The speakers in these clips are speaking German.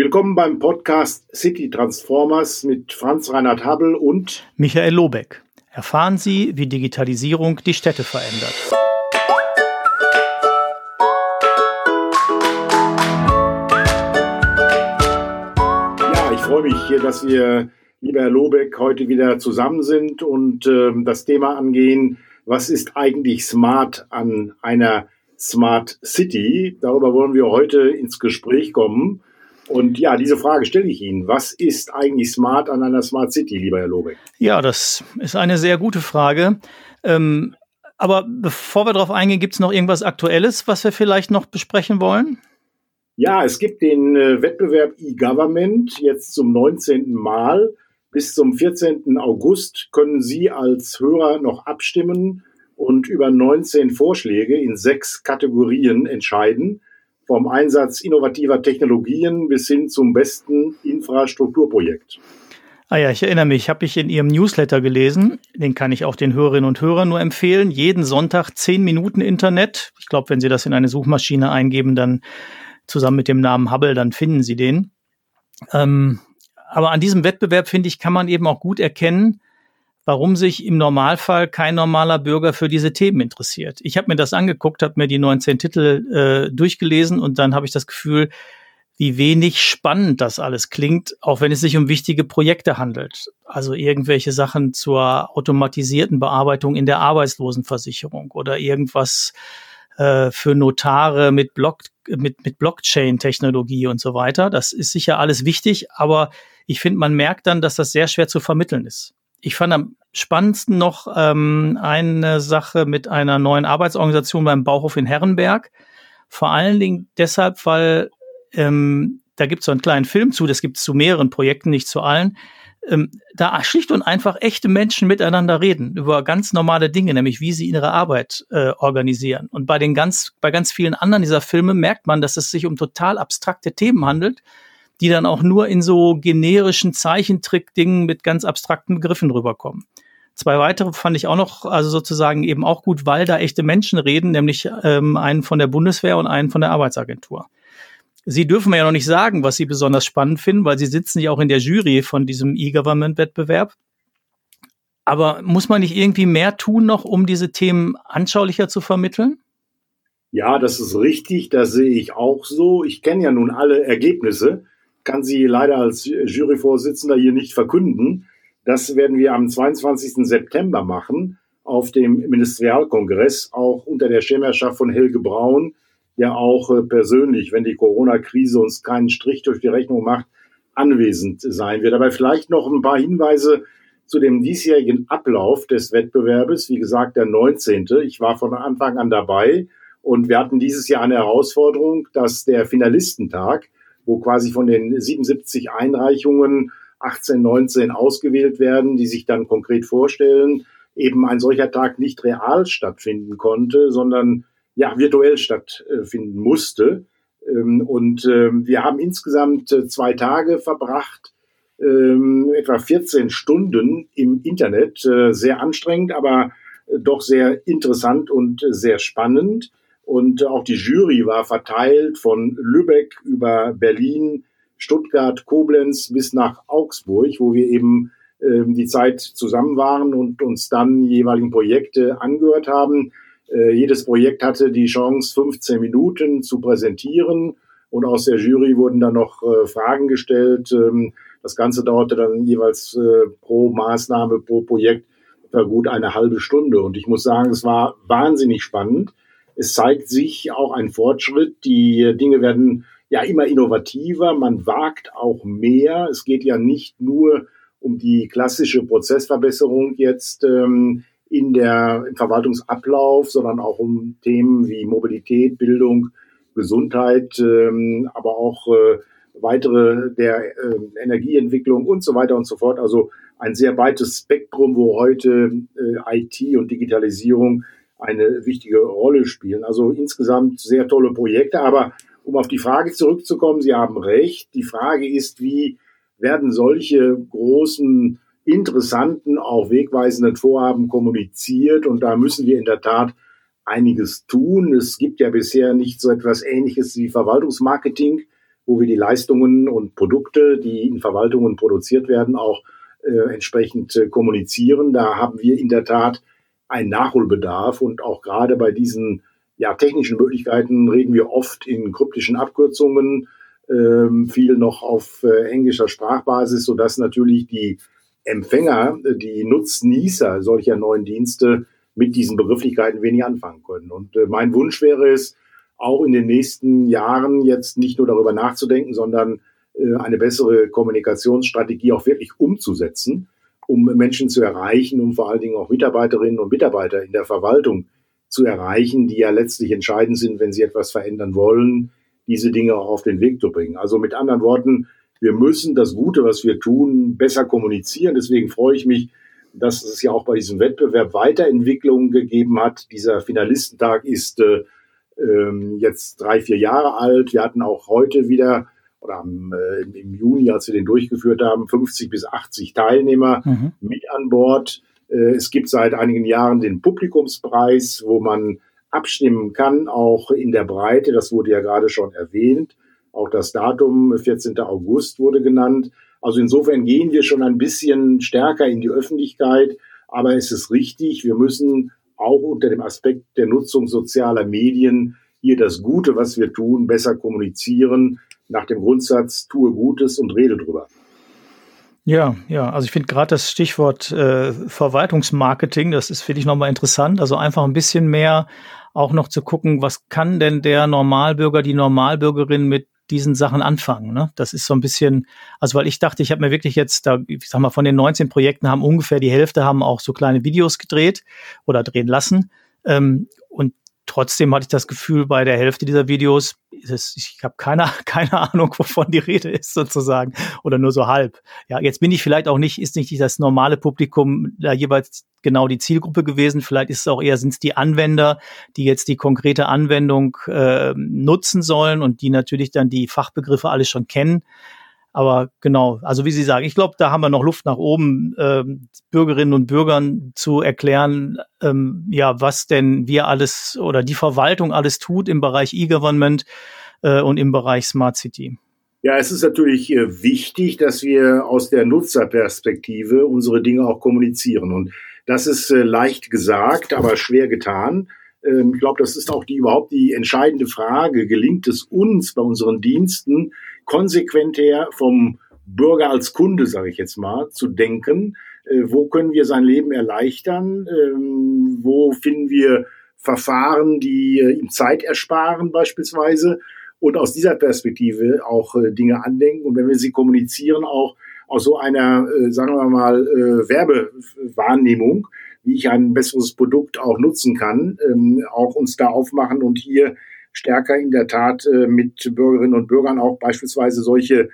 Willkommen beim Podcast City Transformers mit Franz Reinhard Habel und Michael Lobeck. Erfahren Sie, wie Digitalisierung die Städte verändert. Ja, ich freue mich, dass wir, lieber Herr Lobeck, heute wieder zusammen sind und äh, das Thema angehen, was ist eigentlich smart an einer Smart City? Darüber wollen wir heute ins Gespräch kommen. Und ja, diese Frage stelle ich Ihnen. Was ist eigentlich smart an einer Smart City, lieber Herr Lobeck? Ja, das ist eine sehr gute Frage. Ähm, aber bevor wir darauf eingehen, gibt es noch irgendwas Aktuelles, was wir vielleicht noch besprechen wollen? Ja, es gibt den äh, Wettbewerb e-Government jetzt zum 19. Mal. Bis zum 14. August können Sie als Hörer noch abstimmen und über 19 Vorschläge in sechs Kategorien entscheiden vom Einsatz innovativer Technologien bis hin zum besten Infrastrukturprojekt. Ah ja, ich erinnere mich, habe ich in Ihrem Newsletter gelesen. Den kann ich auch den Hörerinnen und Hörern nur empfehlen. Jeden Sonntag zehn Minuten Internet. Ich glaube, wenn Sie das in eine Suchmaschine eingeben, dann zusammen mit dem Namen Hubble, dann finden Sie den. Ähm, aber an diesem Wettbewerb, finde ich, kann man eben auch gut erkennen, warum sich im Normalfall kein normaler Bürger für diese Themen interessiert. Ich habe mir das angeguckt, habe mir die 19 Titel äh, durchgelesen und dann habe ich das Gefühl, wie wenig spannend das alles klingt, auch wenn es sich um wichtige Projekte handelt. Also irgendwelche Sachen zur automatisierten Bearbeitung in der Arbeitslosenversicherung oder irgendwas äh, für Notare mit, Block, mit, mit Blockchain-Technologie und so weiter. Das ist sicher alles wichtig, aber ich finde, man merkt dann, dass das sehr schwer zu vermitteln ist ich fand am spannendsten noch ähm, eine Sache mit einer neuen Arbeitsorganisation beim Bauhof in Herrenberg. Vor allen Dingen deshalb, weil ähm, da gibt es so einen kleinen Film zu, das gibt es zu mehreren Projekten, nicht zu allen. Ähm, da schlicht und einfach echte Menschen miteinander reden über ganz normale Dinge, nämlich wie sie ihre Arbeit äh, organisieren. Und bei den ganz, bei ganz vielen anderen dieser Filme merkt man, dass es sich um total abstrakte Themen handelt, die dann auch nur in so generischen Zeichentrick-Dingen mit ganz abstrakten Begriffen rüberkommen. Zwei weitere fand ich auch noch, also sozusagen eben auch gut, weil da echte Menschen reden, nämlich ähm, einen von der Bundeswehr und einen von der Arbeitsagentur. Sie dürfen mir ja noch nicht sagen, was Sie besonders spannend finden, weil Sie sitzen ja auch in der Jury von diesem E-Government-Wettbewerb. Aber muss man nicht irgendwie mehr tun noch, um diese Themen anschaulicher zu vermitteln? Ja, das ist richtig, das sehe ich auch so. Ich kenne ja nun alle Ergebnisse kann sie leider als Juryvorsitzender hier nicht verkünden. Das werden wir am 22. September machen auf dem Ministerialkongress, auch unter der Schirmherrschaft von Helge Braun, der auch äh, persönlich, wenn die Corona-Krise uns keinen Strich durch die Rechnung macht, anwesend sein wird. Aber vielleicht noch ein paar Hinweise zu dem diesjährigen Ablauf des Wettbewerbes. Wie gesagt, der 19. Ich war von Anfang an dabei und wir hatten dieses Jahr eine Herausforderung, dass der Finalistentag wo quasi von den 77 Einreichungen 18, 19 ausgewählt werden, die sich dann konkret vorstellen, eben ein solcher Tag nicht real stattfinden konnte, sondern ja virtuell stattfinden musste. Ähm, und ähm, wir haben insgesamt äh, zwei Tage verbracht, ähm, etwa 14 Stunden im Internet, äh, sehr anstrengend, aber äh, doch sehr interessant und sehr spannend. Und auch die Jury war verteilt von Lübeck über Berlin, Stuttgart, Koblenz bis nach Augsburg, wo wir eben äh, die Zeit zusammen waren und uns dann jeweiligen Projekte angehört haben. Äh, jedes Projekt hatte die Chance, 15 Minuten zu präsentieren und aus der Jury wurden dann noch äh, Fragen gestellt. Ähm, das Ganze dauerte dann jeweils äh, pro Maßnahme, pro Projekt gut eine halbe Stunde. Und ich muss sagen, es war wahnsinnig spannend. Es zeigt sich auch ein Fortschritt. Die Dinge werden ja immer innovativer. Man wagt auch mehr. Es geht ja nicht nur um die klassische Prozessverbesserung jetzt ähm, in der, im Verwaltungsablauf, sondern auch um Themen wie Mobilität, Bildung, Gesundheit, ähm, aber auch äh, weitere der äh, Energieentwicklung und so weiter und so fort. Also ein sehr weites Spektrum, wo heute äh, IT und Digitalisierung eine wichtige Rolle spielen. Also insgesamt sehr tolle Projekte. Aber um auf die Frage zurückzukommen, Sie haben recht. Die Frage ist, wie werden solche großen, interessanten, auch wegweisenden Vorhaben kommuniziert? Und da müssen wir in der Tat einiges tun. Es gibt ja bisher nicht so etwas Ähnliches wie Verwaltungsmarketing, wo wir die Leistungen und Produkte, die in Verwaltungen produziert werden, auch äh, entsprechend äh, kommunizieren. Da haben wir in der Tat einen Nachholbedarf und auch gerade bei diesen ja, technischen Möglichkeiten reden wir oft in kryptischen Abkürzungen, ähm, viel noch auf äh, englischer Sprachbasis, sodass natürlich die Empfänger, äh, die Nutznießer solcher neuen Dienste mit diesen Begrifflichkeiten wenig anfangen können. Und äh, mein Wunsch wäre es, auch in den nächsten Jahren jetzt nicht nur darüber nachzudenken, sondern äh, eine bessere Kommunikationsstrategie auch wirklich umzusetzen, um Menschen zu erreichen, um vor allen Dingen auch Mitarbeiterinnen und Mitarbeiter in der Verwaltung zu erreichen, die ja letztlich entscheidend sind, wenn sie etwas verändern wollen, diese Dinge auch auf den Weg zu bringen. Also mit anderen Worten, wir müssen das Gute, was wir tun, besser kommunizieren. Deswegen freue ich mich, dass es ja auch bei diesem Wettbewerb Weiterentwicklungen gegeben hat. Dieser Finalistentag ist äh, ähm, jetzt drei, vier Jahre alt. Wir hatten auch heute wieder oder am, äh, im Juni, als wir den durchgeführt haben, 50 bis 80 Teilnehmer mhm. mit an Bord. Äh, es gibt seit einigen Jahren den Publikumspreis, wo man abstimmen kann, auch in der Breite. Das wurde ja gerade schon erwähnt. Auch das Datum 14. August wurde genannt. Also insofern gehen wir schon ein bisschen stärker in die Öffentlichkeit. Aber es ist richtig, wir müssen auch unter dem Aspekt der Nutzung sozialer Medien hier das Gute, was wir tun, besser kommunizieren, nach dem Grundsatz, tue Gutes und rede drüber. Ja, ja, also ich finde gerade das Stichwort äh, Verwaltungsmarketing, das ist, finde ich, nochmal interessant. Also einfach ein bisschen mehr auch noch zu gucken, was kann denn der Normalbürger, die Normalbürgerin mit diesen Sachen anfangen. Ne? Das ist so ein bisschen, also weil ich dachte, ich habe mir wirklich jetzt, da, ich sag mal, von den 19 Projekten haben ungefähr die Hälfte haben auch so kleine Videos gedreht oder drehen lassen. Ähm, und trotzdem hatte ich das Gefühl, bei der Hälfte dieser Videos, das, ich habe keine, keine Ahnung, wovon die Rede ist sozusagen oder nur so halb. Ja, jetzt bin ich vielleicht auch nicht, ist nicht das normale Publikum da jeweils genau die Zielgruppe gewesen. Vielleicht ist es auch eher, sind es die Anwender, die jetzt die konkrete Anwendung äh, nutzen sollen und die natürlich dann die Fachbegriffe alles schon kennen. Aber genau, also wie Sie sagen, ich glaube, da haben wir noch Luft nach oben, ähm, Bürgerinnen und Bürgern zu erklären, ähm, ja, was denn wir alles oder die Verwaltung alles tut im Bereich E-Government äh, und im Bereich Smart City. Ja, es ist natürlich äh, wichtig, dass wir aus der Nutzerperspektive unsere Dinge auch kommunizieren. Und das ist äh, leicht gesagt, aber schwer getan. Ähm, ich glaube, das ist auch die überhaupt die entscheidende Frage. Gelingt es uns bei unseren Diensten, konsequent her vom Bürger als Kunde, sage ich jetzt mal, zu denken. Äh, wo können wir sein Leben erleichtern? Ähm, wo finden wir Verfahren, die äh, ihm Zeit ersparen beispielsweise? Und aus dieser Perspektive auch äh, Dinge andenken. Und wenn wir sie kommunizieren, auch aus so einer, äh, sagen wir mal, äh, Werbewahrnehmung, wie ich ein besseres Produkt auch nutzen kann, ähm, auch uns da aufmachen und hier stärker in der Tat äh, mit Bürgerinnen und Bürgern auch beispielsweise solche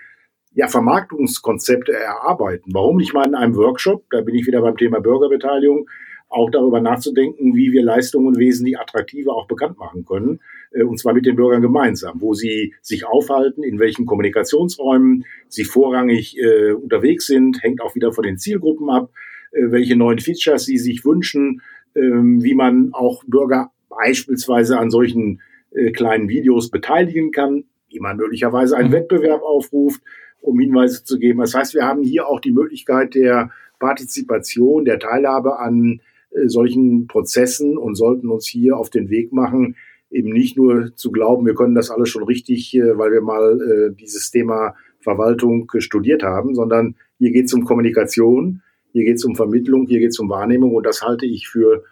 ja, Vermarktungskonzepte erarbeiten. Warum nicht mal in einem Workshop, da bin ich wieder beim Thema Bürgerbeteiligung, auch darüber nachzudenken, wie wir Leistungen wesentlich attraktiver auch bekannt machen können, äh, und zwar mit den Bürgern gemeinsam, wo sie sich aufhalten, in welchen Kommunikationsräumen sie vorrangig äh, unterwegs sind, hängt auch wieder von den Zielgruppen ab, äh, welche neuen Features sie sich wünschen, äh, wie man auch Bürger beispielsweise an solchen äh, kleinen Videos beteiligen kann, wie man möglicherweise einen mhm. Wettbewerb aufruft, um Hinweise zu geben. Das heißt, wir haben hier auch die Möglichkeit der Partizipation, der Teilhabe an äh, solchen Prozessen und sollten uns hier auf den Weg machen, eben nicht nur zu glauben, wir können das alles schon richtig, äh, weil wir mal äh, dieses Thema Verwaltung studiert haben, sondern hier geht es um Kommunikation, hier geht es um Vermittlung, hier geht es um Wahrnehmung und das halte ich für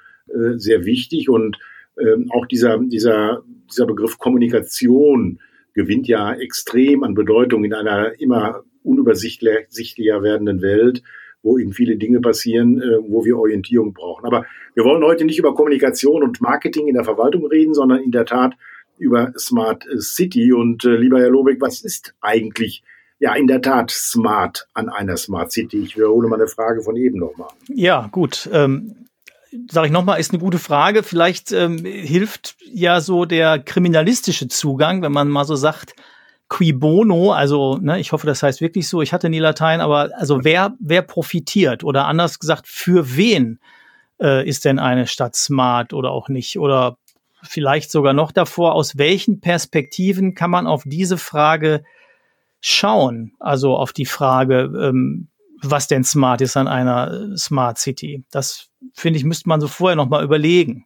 sehr wichtig und ähm, auch dieser, dieser, dieser Begriff Kommunikation gewinnt ja extrem an Bedeutung in einer immer unübersichtlicher werdenden Welt, wo eben viele Dinge passieren, äh, wo wir Orientierung brauchen. Aber wir wollen heute nicht über Kommunikation und Marketing in der Verwaltung reden, sondern in der Tat über Smart City. Und äh, lieber Herr Lobeck, was ist eigentlich ja, in der Tat smart an einer Smart City. Ich wiederhole meine Frage von eben nochmal. Ja, gut. Ähm, sage ich nochmal, ist eine gute Frage. Vielleicht ähm, hilft ja so der kriminalistische Zugang, wenn man mal so sagt, qui bono, also ne, ich hoffe, das heißt wirklich so, ich hatte nie Latein, aber also wer, wer profitiert oder anders gesagt, für wen äh, ist denn eine Stadt smart oder auch nicht? Oder vielleicht sogar noch davor, aus welchen Perspektiven kann man auf diese Frage schauen. Also auf die Frage, ähm, was denn smart ist an einer Smart City. Das finde ich, müsste man so vorher noch mal überlegen.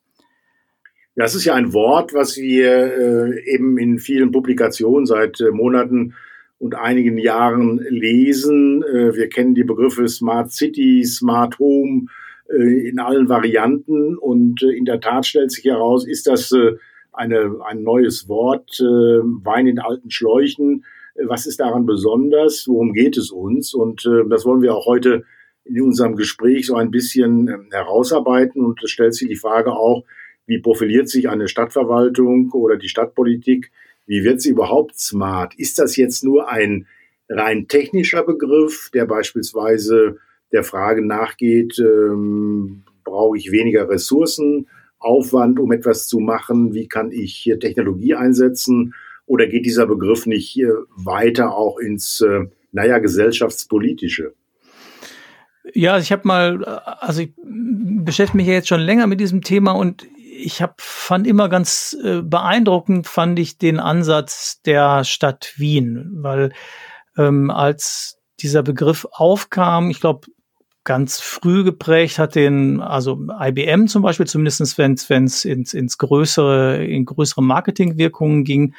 Das ist ja ein Wort, was wir äh, eben in vielen Publikationen seit äh, Monaten und einigen Jahren lesen. Äh, wir kennen die Begriffe Smart City, Smart Home äh, in allen Varianten und äh, in der Tat stellt sich heraus, ist das äh, eine, ein neues Wort, Wein in alten Schläuchen. Was ist daran besonders? Worum geht es uns? Und das wollen wir auch heute in unserem Gespräch so ein bisschen ähm, herausarbeiten. Und es stellt sich die Frage auch, wie profiliert sich eine Stadtverwaltung oder die Stadtpolitik? Wie wird sie überhaupt smart? Ist das jetzt nur ein rein technischer Begriff, der beispielsweise der Frage nachgeht, ähm, brauche ich weniger Ressourcenaufwand, um etwas zu machen? Wie kann ich hier Technologie einsetzen? Oder geht dieser Begriff nicht weiter auch ins, äh, naja, gesellschaftspolitische? Ja, ich habe mal, also ich beschäftige mich ja jetzt schon länger mit diesem Thema und ich habe fand immer ganz äh, beeindruckend fand ich den Ansatz der Stadt Wien, weil ähm, als dieser Begriff aufkam, ich glaube ganz früh geprägt hat den, also IBM zum Beispiel, zumindestens wenn es ins, ins größere, in größere Marketingwirkungen ging,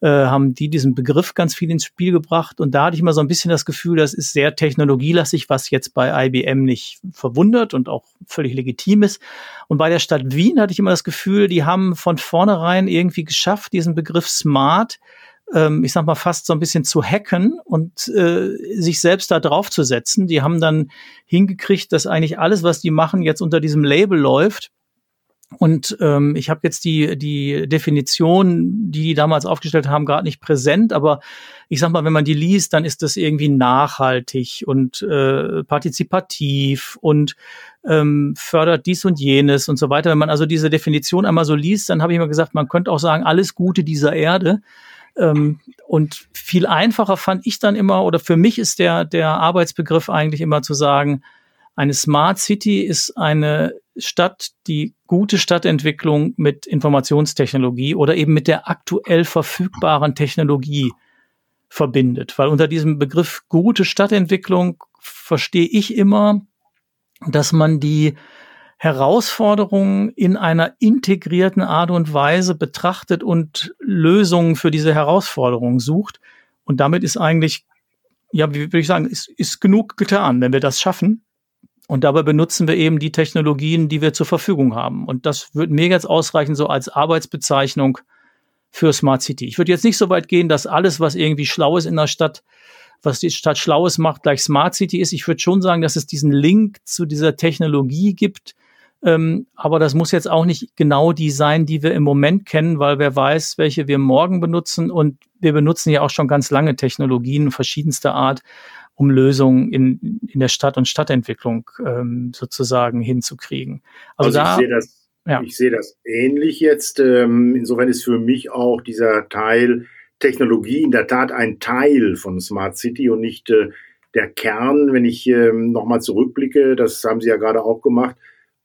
äh, haben die diesen Begriff ganz viel ins Spiel gebracht. Und da hatte ich immer so ein bisschen das Gefühl, das ist sehr technologielastig, was jetzt bei IBM nicht verwundert und auch völlig legitim ist. Und bei der Stadt Wien hatte ich immer das Gefühl, die haben von vornherein irgendwie geschafft, diesen Begriff Smart ähm, ich sag mal, fast so ein bisschen zu hacken und äh, sich selbst da drauf zu setzen. Die haben dann hingekriegt, dass eigentlich alles, was die machen, jetzt unter diesem Label läuft. Und ähm, ich habe jetzt die, die Definition, die die damals aufgestellt haben, gerade nicht präsent, aber ich sag mal, wenn man die liest, dann ist das irgendwie nachhaltig und äh, partizipativ und ähm, fördert dies und jenes und so weiter. Wenn man also diese Definition einmal so liest, dann habe ich immer gesagt, man könnte auch sagen, alles Gute dieser Erde. Ähm, und viel einfacher fand ich dann immer, oder für mich ist der, der Arbeitsbegriff eigentlich immer zu sagen, eine Smart City ist eine Stadt, die gute Stadtentwicklung mit Informationstechnologie oder eben mit der aktuell verfügbaren Technologie verbindet. Weil unter diesem Begriff gute Stadtentwicklung verstehe ich immer, dass man die Herausforderungen in einer integrierten Art und Weise betrachtet und Lösungen für diese Herausforderungen sucht. Und damit ist eigentlich, ja, wie würde ich sagen, ist, ist genug getan, wenn wir das schaffen. Und dabei benutzen wir eben die Technologien, die wir zur Verfügung haben. Und das wird mir jetzt ausreichen, so als Arbeitsbezeichnung für Smart City. Ich würde jetzt nicht so weit gehen, dass alles, was irgendwie schlau ist in der Stadt, was die Stadt Schlaues macht, gleich Smart City ist. Ich würde schon sagen, dass es diesen Link zu dieser Technologie gibt, ähm, aber das muss jetzt auch nicht genau die sein, die wir im Moment kennen, weil wer weiß, welche wir morgen benutzen. Und wir benutzen ja auch schon ganz lange Technologien verschiedenster Art, um Lösungen in, in der Stadt und Stadtentwicklung ähm, sozusagen hinzukriegen. Also, also da, ich sehe das, ja. ich sehe das ähnlich jetzt. Ähm, insofern ist für mich auch dieser Teil Technologie in der Tat ein Teil von Smart City und nicht äh, der Kern. Wenn ich ähm, nochmal zurückblicke, das haben Sie ja gerade auch gemacht,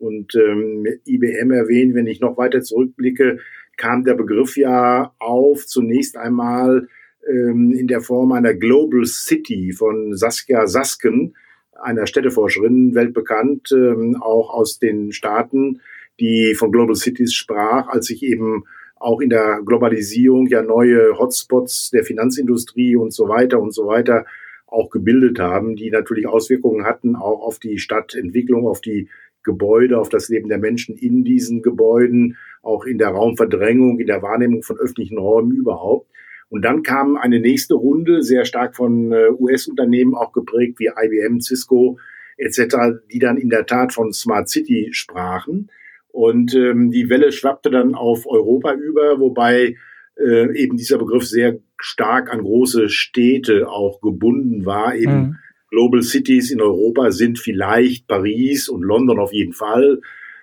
und ähm, IBM erwähnt, wenn ich noch weiter zurückblicke, kam der Begriff ja auf, zunächst einmal in der Form einer Global City von Saskia Sasken, einer Städteforscherin, weltbekannt, ähm, auch aus den Staaten, die von Global Cities sprach, als sich eben auch in der Globalisierung ja neue Hotspots der Finanzindustrie und so weiter und so weiter auch gebildet haben, die natürlich Auswirkungen hatten auch auf die Stadtentwicklung, auf die Gebäude, auf das Leben der Menschen in diesen Gebäuden, auch in der Raumverdrängung, in der Wahrnehmung von öffentlichen Räumen überhaupt. Und dann kam eine nächste Runde, sehr stark von äh, US-Unternehmen auch geprägt, wie IBM, Cisco etc., die dann in der Tat von Smart City sprachen. Und ähm, die Welle schwappte dann auf Europa über, wobei äh, eben dieser Begriff sehr stark an große Städte auch gebunden war, eben mhm. Global Cities in Europa sind vielleicht Paris und London auf jeden Fall,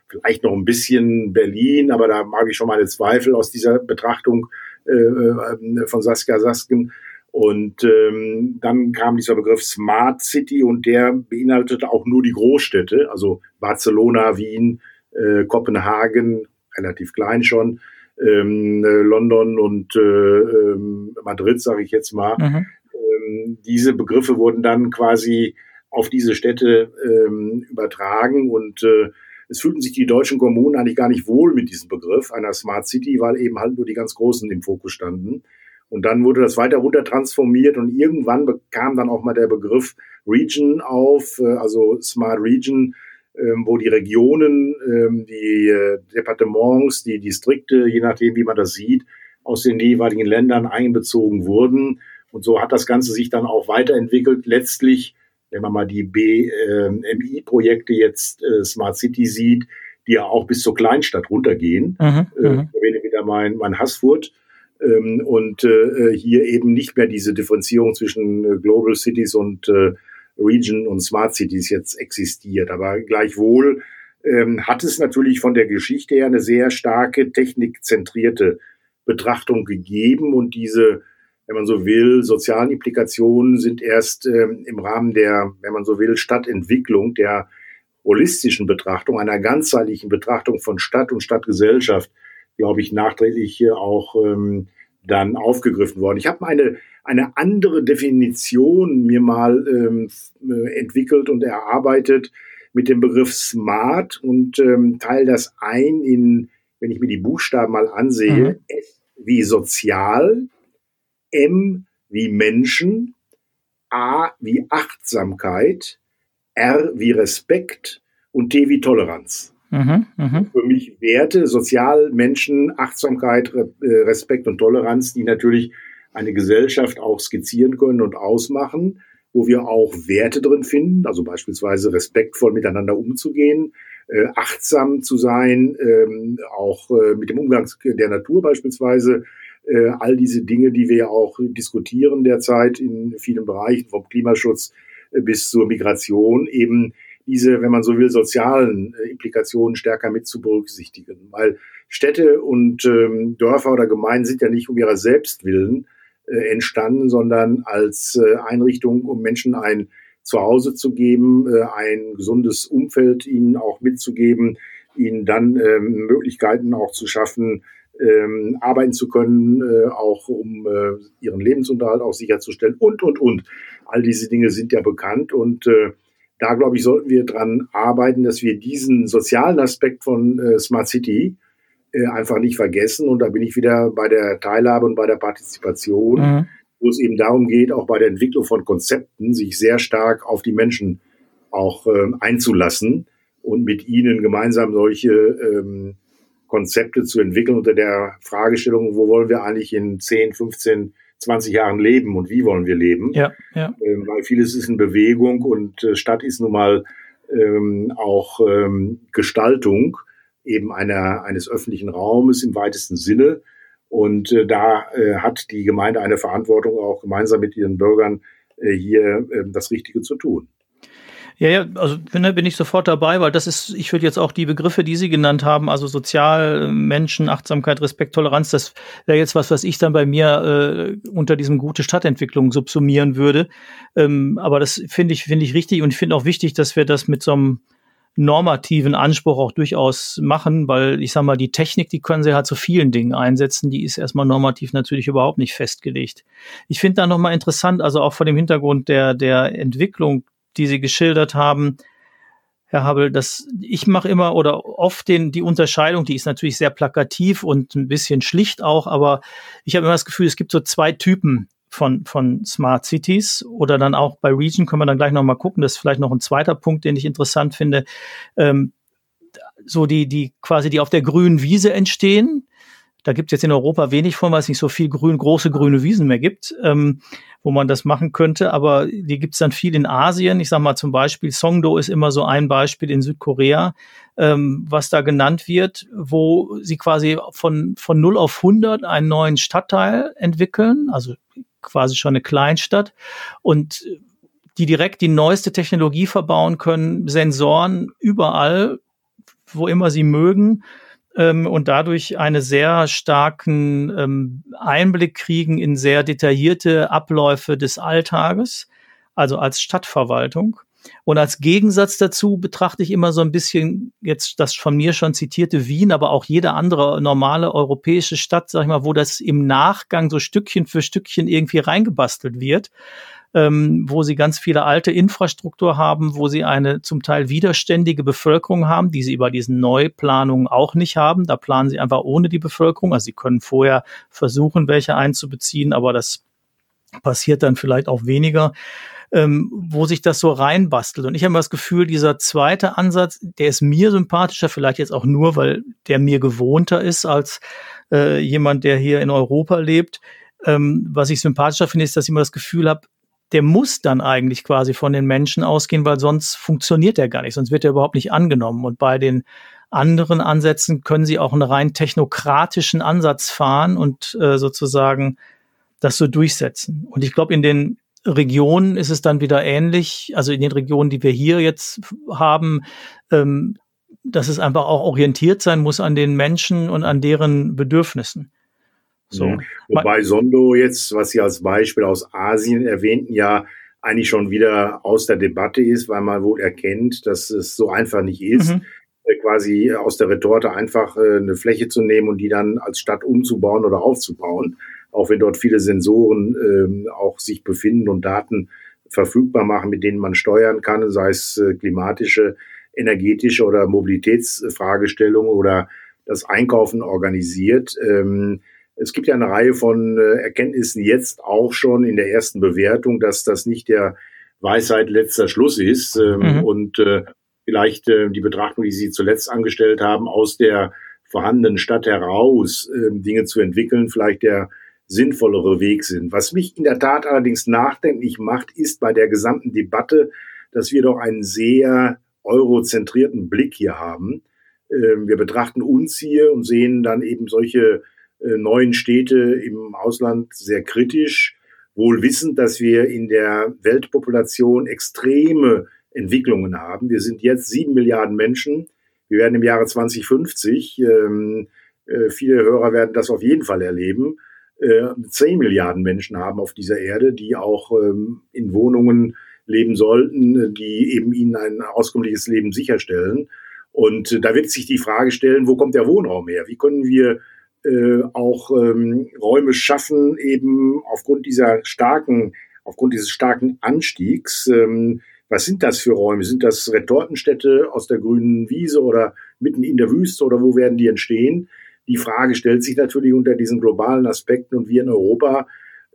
vielleicht noch ein bisschen Berlin, aber da mag ich schon meine Zweifel aus dieser Betrachtung äh, äh, von Saskia Sasken. Und ähm, dann kam dieser Begriff Smart City und der beinhaltete auch nur die Großstädte, also Barcelona, Wien, äh, Kopenhagen, relativ klein schon, ähm, äh, London und äh, ähm, Madrid, sage ich jetzt mal. Mhm. ähm, diese Begriffe wurden dann quasi auf diese Städte ähm, übertragen und äh, es fühlten sich die deutschen Kommunen eigentlich gar nicht wohl mit diesem Begriff einer Smart City, weil eben halt nur die ganz Großen im Fokus standen. Und dann wurde das weiter runter transformiert und irgendwann bekam dann auch mal der Begriff Region auf, äh, also Smart Region, ähm, wo die Regionen, ähm, die äh, Departements, die Distrikte, je nachdem, wie man das sieht, aus den jeweiligen Ländern einbezogen wurden. Und so hat das Ganze sich dann auch weiterentwickelt. Letztlich, wenn man mal die BMI-Projekte jetzt äh, Smart City sieht, die ja auch bis zur Kleinstadt runtergehen. Mhm, äh, mhm. ich erwähne wieder mein, mein Hassfurt. Ähm, und äh, hier eben nicht mehr diese Differenzierung zwischen äh, Global Cities und äh, Region und Smart Cities jetzt existiert. Aber gleichwohl ähm, hat es natürlich von der Geschichte her eine sehr starke technikzentrierte Betrachtung gegeben und diese, wenn man so will, sozialen Implikationen sind erst ähm, im Rahmen der, wenn man so will, Stadtentwicklung, der holistischen Betrachtung, einer ganzheitlichen Betrachtung von Stadt und Stadtgesellschaft, glaube ich, nachträglich hier auch ähm, dann aufgegriffen worden. Ich habe eine, eine andere Definition mir mal ähm, äh, entwickelt und erarbeitet mit dem Begriff Smart und ähm, teile das ein in, wenn ich mir die Buchstaben mal ansehe, mhm. S wie sozial, M wie Menschen, A wie Achtsamkeit, R wie Respekt und T wie Toleranz. Mhm, mh. Für mich Werte, Sozial, Menschen, Achtsamkeit, äh, Respekt und Toleranz, die natürlich eine Gesellschaft auch skizzieren können und ausmachen, wo wir auch Werte drin finden, also beispielsweise respektvoll miteinander umzugehen, äh, achtsam zu sein, ähm, auch äh, mit dem Umgang der Natur beispielsweise, äh, all diese Dinge, die wir ja auch diskutieren derzeit in vielen Bereichen, vom Klimaschutz äh, bis zur Migration, eben diese, wenn man so will, sozialen äh, Implikationen stärker mit zu berücksichtigen. Weil Städte und ähm, Dörfer oder Gemeinden sind ja nicht um ihrer selbst willen äh, entstanden, sondern als äh, Einrichtung, um Menschen ein Zuhause zu geben, äh, ein gesundes Umfeld ihnen auch mitzugeben, ihnen dann ähm, Möglichkeiten auch zu schaffen, ähm, arbeiten zu können, äh, auch um äh, ihren Lebensunterhalt auch sicherzustellen und, und, und. All diese Dinge sind ja bekannt und äh, da, glaube ich, sollten wir dran arbeiten, dass wir diesen sozialen Aspekt von äh, Smart City äh, einfach nicht vergessen. Und da bin ich wieder bei der Teilhabe und bei der Partizipation, mhm. wo es eben darum geht, auch bei der Entwicklung von Konzepten, sich sehr stark auf die Menschen auch äh, einzulassen und mit ihnen gemeinsam solche ähm, Konzepte zu entwickeln unter der Fragestellung, wo wollen wir eigentlich in 10, 15, 20 Jahren leben und wie wollen wir leben. Ja, ja. Ähm, weil vieles ist in Bewegung und äh, Stadt ist nun mal ähm, auch ähm, Gestaltung eben einer, eines öffentlichen Raumes im weitesten Sinne. Und äh, da äh, hat die Gemeinde eine Verantwortung, auch gemeinsam mit ihren Bürgern äh, hier äh, das Richtige zu tun. Ja, ja, also bin, bin ich sofort dabei, weil das ist, ich würde jetzt auch die Begriffe, die Sie genannt haben, also sozial, Menschen, Achtsamkeit, Respekt, Toleranz, das wäre jetzt was, was ich dann bei mir äh, unter diesem gute Stadtentwicklung subsumieren würde. Ähm, aber das finde ich, finde ich richtig und ich finde auch wichtig, dass wir das mit so einem normativen Anspruch auch durchaus machen, weil ich sage mal, die Technik, die können sie halt zu vielen Dingen einsetzen, die ist erstmal normativ natürlich überhaupt nicht festgelegt. Ich finde da nochmal interessant, also auch vor dem Hintergrund der, der Entwicklung die Sie geschildert haben, Herr Habel, dass ich mache immer oder oft den, die Unterscheidung, die ist natürlich sehr plakativ und ein bisschen schlicht auch, aber ich habe immer das Gefühl, es gibt so zwei Typen von, von Smart Cities oder dann auch bei Region können wir dann gleich nochmal gucken. Das ist vielleicht noch ein zweiter Punkt, den ich interessant finde. Ähm, so die, die quasi, die auf der grünen Wiese entstehen, da gibt es jetzt in Europa wenig von, weil es nicht so viel grün, große grüne Wiesen mehr gibt, ähm, wo man das machen könnte. Aber die gibt es dann viel in Asien. Ich sage mal zum Beispiel, Songdo ist immer so ein Beispiel in Südkorea, ähm, was da genannt wird, wo sie quasi von, von 0 auf 100 einen neuen Stadtteil entwickeln, also quasi schon eine Kleinstadt. Und die direkt die neueste Technologie verbauen können, Sensoren überall, wo immer sie mögen ähm, und dadurch einen sehr starken ähm, Einblick kriegen in sehr detaillierte Abläufe des Alltages, also als Stadtverwaltung. Und als Gegensatz dazu betrachte ich immer so ein bisschen jetzt das von mir schon zitierte Wien, aber auch jede andere normale europäische Stadt, sag ich mal, wo das im Nachgang so Stückchen für Stückchen irgendwie reingebastelt wird ähm, wo sie ganz viele alte Infrastruktur haben, wo sie eine zum Teil widerständige Bevölkerung haben, die sie über diesen Neuplanungen auch nicht haben. Da planen sie einfach ohne die Bevölkerung. Also sie können vorher versuchen, welche einzubeziehen, aber das passiert dann vielleicht auch weniger. Ähm, wo sich das so reinbastelt. Und ich habe das Gefühl, dieser zweite Ansatz, der ist mir sympathischer, vielleicht jetzt auch nur, weil der mir gewohnter ist als äh, jemand, der hier in Europa lebt. Ähm, was ich sympathischer finde, ist, dass ich immer das Gefühl habe, der muss dann eigentlich quasi von den Menschen ausgehen, weil sonst funktioniert er gar nicht, sonst wird er überhaupt nicht angenommen. Und bei den anderen Ansätzen können sie auch einen rein technokratischen Ansatz fahren und äh, sozusagen das so durchsetzen. Und ich glaube, in den Regionen ist es dann wieder ähnlich, also in den Regionen, die wir hier jetzt haben, ähm, dass es einfach auch orientiert sein muss an den Menschen und an deren Bedürfnissen. So. Mhm. Wobei Sondo jetzt, was Sie als Beispiel aus Asien erwähnten, ja eigentlich schon wieder aus der Debatte ist, weil man wohl erkennt, dass es so einfach nicht ist, mhm. Äh, quasi aus der Retorte einfach äh, eine Fläche zu nehmen und die dann als Stadt umzubauen oder aufzubauen, auch wenn dort viele Sensoren ähm, auch sich befinden und Daten verfügbar machen, mit denen man steuern kann, sei es äh, klimatische, energetische oder Mobilitätsfragestellungen oder das Einkaufen organisiert. Ähm, es gibt ja eine Reihe von äh, Erkenntnissen jetzt auch schon in der ersten Bewertung, dass das nicht der Weisheit letzter Schluss ist ähm, mhm. und äh, vielleicht äh, die Betrachtung, die Sie zuletzt angestellt haben, aus der vorhandenen Stadt heraus äh, Dinge zu entwickeln, vielleicht der sinnvollere Weg sind. Was mich in der Tat allerdings nachdenklich macht, ist bei der gesamten Debatte, dass wir doch einen sehr eurozentrierten Blick hier haben. Ähm, wir betrachten uns hier und sehen dann eben solche neuen Städte im Ausland sehr kritisch, wohl wissend, dass wir in der Weltpopulation extreme Entwicklungen haben. Wir sind jetzt sieben Milliarden Menschen. Wir werden im Jahre 2050, ähm, äh, viele Hörer werden das auf jeden Fall erleben, äh, zehn Milliarden Menschen haben auf dieser Erde, die auch ähm, in Wohnungen leben sollten, die eben ihnen ein auskömmliches Leben sicherstellen. Und äh, da wird sich die Frage stellen, wo kommt der Wohnraum her? Wie können wir äh, auch ähm, Räume schaffen, eben aufgrund dieser starken, aufgrund dieses starken Anstiegs. Ähm, was sind das für Räume? Sind das Retortenstädte aus der grünen Wiese oder mitten in der Wüste oder wo werden die entstehen? Die Frage stellt sich natürlich unter diesen globalen Aspekten und wir in Europa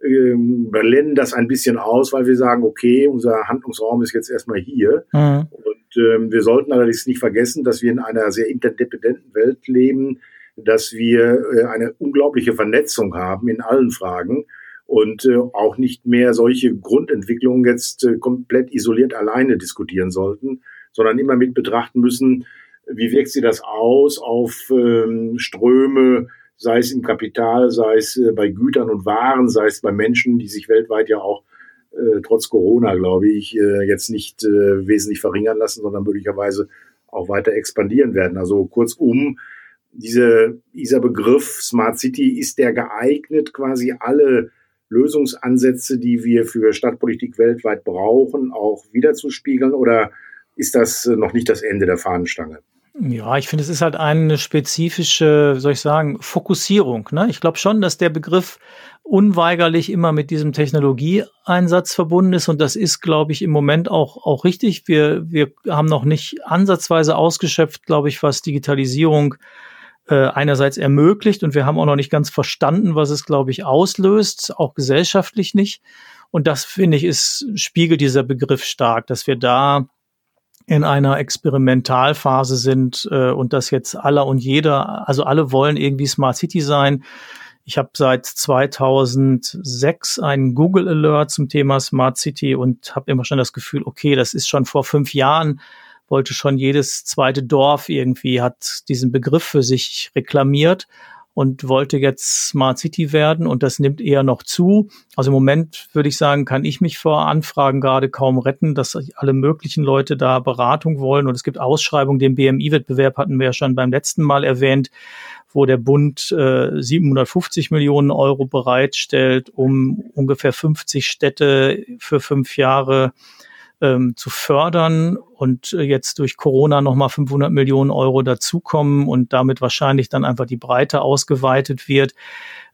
ähm, blenden das ein bisschen aus, weil wir sagen, okay, unser Handlungsraum ist jetzt erstmal hier. Mhm. Und ähm, wir sollten allerdings nicht vergessen, dass wir in einer sehr interdependenten Welt leben, dass wir äh, eine unglaubliche Vernetzung haben in allen Fragen und äh, auch nicht mehr solche Grundentwicklungen jetzt äh, komplett isoliert alleine diskutieren sollten, sondern immer mit betrachten müssen, wie wirkt sich das aus auf ähm, Ströme, sei es im Kapital, sei es bei Gütern und Waren, sei es bei Menschen, die sich weltweit ja auch äh, trotz Corona, glaube ich, äh, jetzt nicht äh, wesentlich verringern lassen, sondern möglicherweise auch weiter expandieren werden. Also kurzum, diese, dieser Begriff Smart City, ist der geeignet, quasi alle Lösungsansätze, die wir für Stadtpolitik weltweit brauchen, auch wiederzuspiegeln? Oder ist das noch nicht das Ende der Fahnenstange? Ja, ich finde, es ist halt eine spezifische, soll ich sagen, Fokussierung. Ne? Ich glaube schon, dass der Begriff unweigerlich immer mit diesem Technologieeinsatz verbunden ist und das ist, glaube ich, im Moment auch, auch richtig. Wir, wir haben noch nicht ansatzweise ausgeschöpft, glaube ich, was Digitalisierung äh, einerseits ermöglicht und wir haben auch noch nicht ganz verstanden, was es, glaube ich, auslöst, auch gesellschaftlich nicht. Und das, finde ich, ist, spiegelt dieser Begriff stark, dass wir da in einer Experimentalphase sind äh, und dass jetzt aller und jeder, also alle wollen irgendwie Smart City sein. Ich habe seit 2006 einen Google Alert zum Thema Smart City und habe immer schon das Gefühl, okay, das ist schon vor fünf Jahren wollte schon jedes zweite Dorf irgendwie, hat diesen Begriff für sich reklamiert und wollte jetzt Smart City werden und das nimmt eher noch zu. Also im Moment würde ich sagen, kann ich mich vor Anfragen gerade kaum retten, dass alle möglichen Leute da Beratung wollen und es gibt Ausschreibungen, den BMI-Wettbewerb hatten wir ja schon beim letzten Mal erwähnt, wo der Bund äh, 750 Millionen Euro bereitstellt, um ungefähr 50 Städte für fünf Jahre ähm, zu fördern und äh, jetzt durch Corona nochmal 500 Millionen Euro dazukommen und damit wahrscheinlich dann einfach die Breite ausgeweitet wird.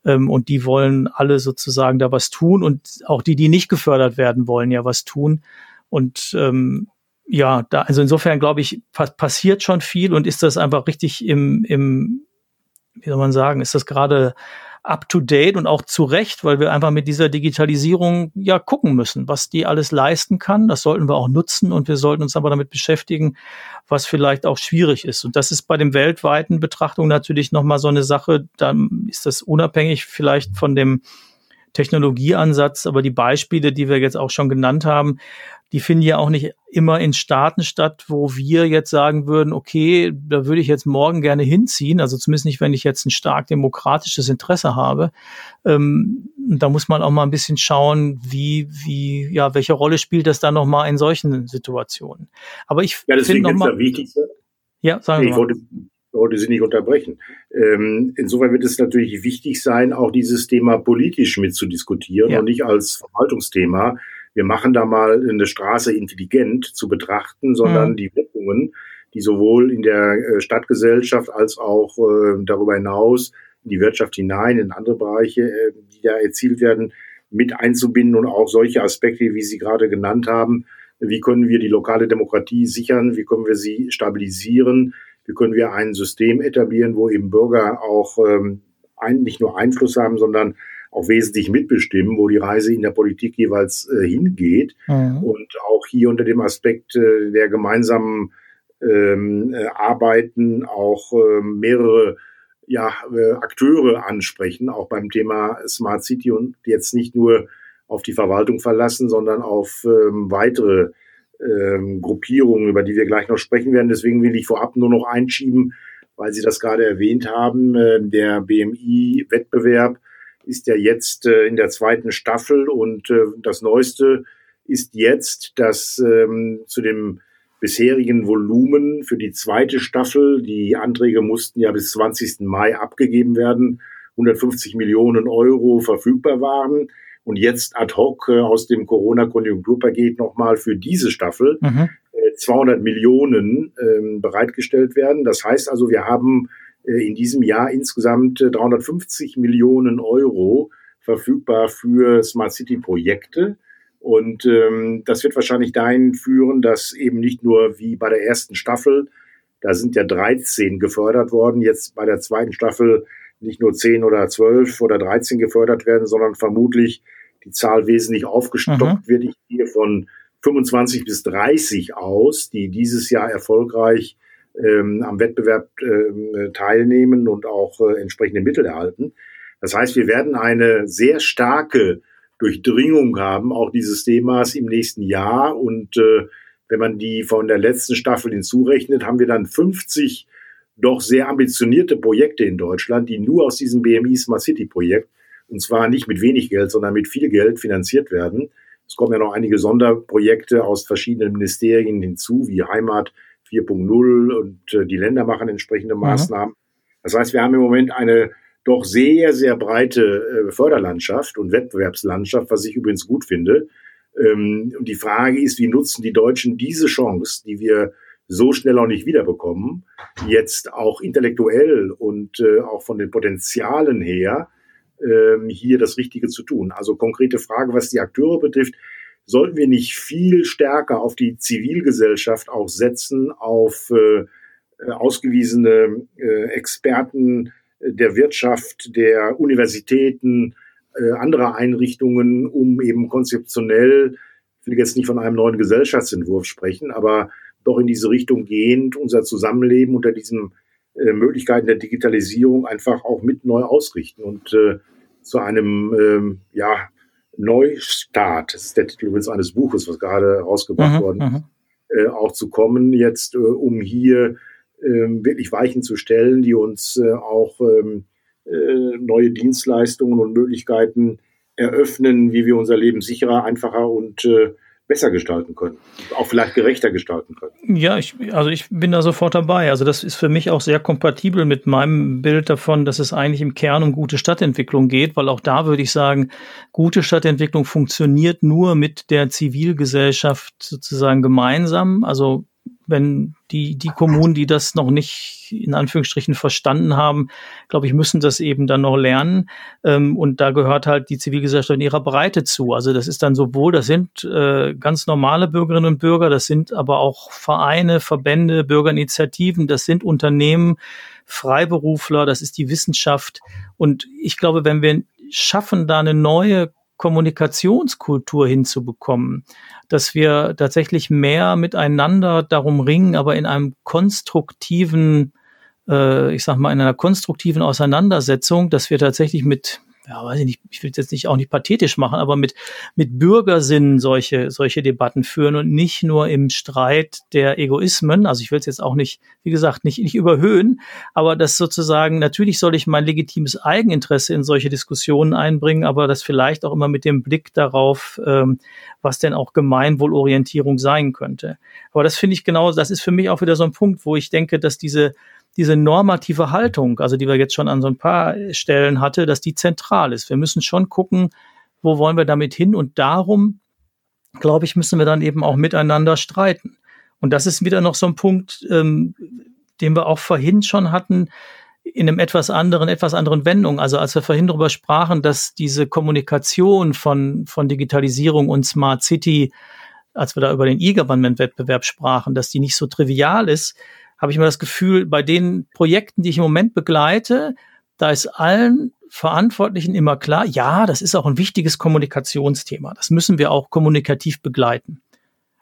Ähm, und die wollen alle sozusagen da was tun und auch die, die nicht gefördert werden, wollen ja was tun. Und ähm, ja, da, also insofern glaube ich, passiert schon viel und ist das einfach richtig im, im, wie soll man sagen, ist das gerade up to date und auch zu Recht, weil wir einfach mit dieser Digitalisierung ja gucken müssen, was die alles leisten kann. Das sollten wir auch nutzen und wir sollten uns aber damit beschäftigen, was vielleicht auch schwierig ist. Und das ist bei dem weltweiten Betrachtung natürlich nochmal so eine Sache, dann ist das unabhängig vielleicht von dem Technologieansatz, aber die Beispiele, die wir jetzt auch schon genannt haben, die finden ja auch nicht immer in Staaten statt, wo wir jetzt sagen würden, okay, da würde ich jetzt morgen gerne hinziehen, also zumindest nicht, wenn ich jetzt ein stark demokratisches Interesse habe. Ähm, da muss man auch mal ein bisschen schauen, wie, wie, ja, welche Rolle spielt das dann nochmal in solchen Situationen. Aber ich ja, finde nochmal. Ja, sagen Sie. Ich wollte, wollte Sie nicht unterbrechen. Ähm, insofern wird es natürlich wichtig sein, auch dieses Thema politisch mitzudiskutieren ja. und nicht als Verwaltungsthema wir machen da mal eine Straße intelligent zu betrachten, sondern mhm. die Wirkungen, die sowohl in der äh, Stadtgesellschaft als auch äh, darüber hinaus in die Wirtschaft hinein, in andere Bereiche, äh, die da erzielt werden, mit einzubinden und auch solche Aspekte, wie Sie gerade genannt haben. Wie können wir die lokale Demokratie sichern? Wie können wir sie stabilisieren? Wie können wir ein System etablieren, wo eben Bürger auch ähm, ein, nicht nur Einfluss haben, sondern auch wesentlich mitbestimmen, wo die Reise in der Politik jeweils äh, hingeht. Mhm. Und auch hier unter dem Aspekt äh, der gemeinsamen ähm, äh, Arbeiten auch äh, mehrere ja, äh, Akteure ansprechen, auch beim Thema Smart City und jetzt nicht nur auf die Verwaltung verlassen, sondern auf ähm, weitere ähm, Gruppierungen, über die wir gleich noch sprechen werden. Deswegen will ich vorab nur noch einschieben, weil Sie das gerade erwähnt haben, äh, der BMI-Wettbewerb ist ja jetzt äh, in der zweiten Staffel und äh, das Neueste ist jetzt, dass ähm, zu dem bisherigen Volumen für die zweite Staffel, die Anträge mussten ja bis 20. Mai abgegeben werden, 150 Millionen Euro verfügbar waren und jetzt ad hoc äh, aus dem Corona-Konjunkturpaket nochmal für diese Staffel mhm. äh, 200 Millionen ähm, bereitgestellt werden. Das heißt also, wir haben äh, in diesem Jahr insgesamt 350 äh, Millionen Euro verfügbar für Smart City Projekte. Und ähm, das wird wahrscheinlich dahin führen, dass eben nicht nur wie bei der ersten Staffel, da sind ja 13 gefördert worden, jetzt bei der zweiten Staffel nicht nur 10 oder 12 oder 13 gefördert werden, sondern vermutlich die Zahl wesentlich aufgestockt mhm. wird. Ich gehe von 25 bis 30 aus, die dieses Jahr erfolgreich ähm, am Wettbewerb äh, teilnehmen und auch äh, entsprechende Mittel erhalten. Das heißt, wir werden eine sehr starke Durchdringung haben, auch dieses Themas im nächsten Jahr. Und äh, wenn man die von der letzten Staffel hinzurechnet, haben wir dann 50 doch sehr ambitionierte Projekte in Deutschland, die nur aus diesem BMI Smart City Projekt, und zwar nicht mit wenig Geld, sondern mit viel Geld finanziert werden. Es kommen ja noch einige Sonderprojekte aus verschiedenen Ministerien hinzu, wie Heimat, 4.0 und äh, die Länder machen entsprechende mhm. Maßnahmen. Das heißt, wir haben im Moment eine doch sehr, sehr breite äh, Förderlandschaft und Wettbewerbslandschaft, was ich übrigens gut finde. Ähm, und die Frage ist, wie nutzen die Deutschen diese Chance, die wir so schnell auch nicht wiederbekommen, jetzt auch intellektuell und äh, auch von den Potenzialen her, ähm, hier das Richtige zu tun. Also konkrete Frage, was die Akteure betrifft sollten wir nicht viel stärker auf die Zivilgesellschaft auch setzen, auf äh, äh ausgewiesene äh, Experten der Wirtschaft, der Universitäten, äh, anderer Einrichtungen, um eben konzeptionell, ich will jetzt nicht von einem neuen Gesellschaftsentwurf sprechen, aber doch in diese Richtung gehend unser Zusammenleben unter diesen äh, Möglichkeiten der Digitalisierung einfach auch mit neu ausrichten und äh, zu einem ähm, ja Neustart, das ist der Titel übrigens eines Buches, was gerade rausgebracht mhm, worden ist, mhm. äh, auch zu kommen, jetzt äh, um hier äh, wirklich Weichen zu stellen, die uns äh, auch ähm, äh, neue Dienstleistungen und Möglichkeiten eröffnen, wie wir unser Leben sicherer, einfacher und äh, besser gestalten können, auch vielleicht gerechter gestalten können. Ja, ich, also ich bin da sofort dabei. Also das ist für mich auch sehr kompatibel mit meinem Bild davon, dass es eigentlich im Kern um gute Stadtentwicklung geht, weil auch da würde ich sagen, gute Stadtentwicklung funktioniert nur mit der Zivilgesellschaft sozusagen gemeinsam. Also wenn die, die Kommunen, die das noch nicht in Anführungsstrichen verstanden haben, glaube ich, müssen das eben dann noch lernen. Ähm, und da gehört halt die Zivilgesellschaft in ihrer Breite zu. Also das ist dann sowohl, das sind äh, ganz normale Bürgerinnen und Bürger, das sind aber auch Vereine, Verbände, Bürgerinitiativen, das sind Unternehmen, Freiberufler, das ist die Wissenschaft. Und ich glaube, wenn wir schaffen, da eine neue Kommunikationskultur hinzubekommen, dass wir tatsächlich mehr miteinander darum ringen, aber in einem konstruktiven, äh, ich sag mal, in einer konstruktiven Auseinandersetzung, dass wir tatsächlich mit ja, weiß ich nicht, ich will jetzt nicht auch nicht pathetisch machen, aber mit, mit Bürgersinn solche, solche Debatten führen und nicht nur im Streit der Egoismen. Also ich will es jetzt auch nicht, wie gesagt, nicht, nicht überhöhen, aber das sozusagen, natürlich soll ich mein legitimes Eigeninteresse in solche Diskussionen einbringen, aber das vielleicht auch immer mit dem Blick darauf, ähm, was denn auch Gemeinwohlorientierung sein könnte. Aber das finde ich genau, das ist für mich auch wieder so ein Punkt, wo ich denke, dass diese, diese normative Haltung, also die wir jetzt schon an so ein paar Stellen hatte, dass die zentral ist. Wir müssen schon gucken, wo wollen wir damit hin und darum, glaube ich, müssen wir dann eben auch miteinander streiten. Und das ist wieder noch so ein Punkt, ähm, den wir auch vorhin schon hatten, in einem etwas anderen, etwas anderen Wendung. Also als wir vorhin darüber sprachen, dass diese Kommunikation von, von Digitalisierung und Smart City, als wir da über den E-Government-Wettbewerb sprachen, dass die nicht so trivial ist, habe ich immer das Gefühl, bei den Projekten, die ich im Moment begleite, da ist allen Verantwortlichen immer klar, ja, das ist auch ein wichtiges Kommunikationsthema. Das müssen wir auch kommunikativ begleiten.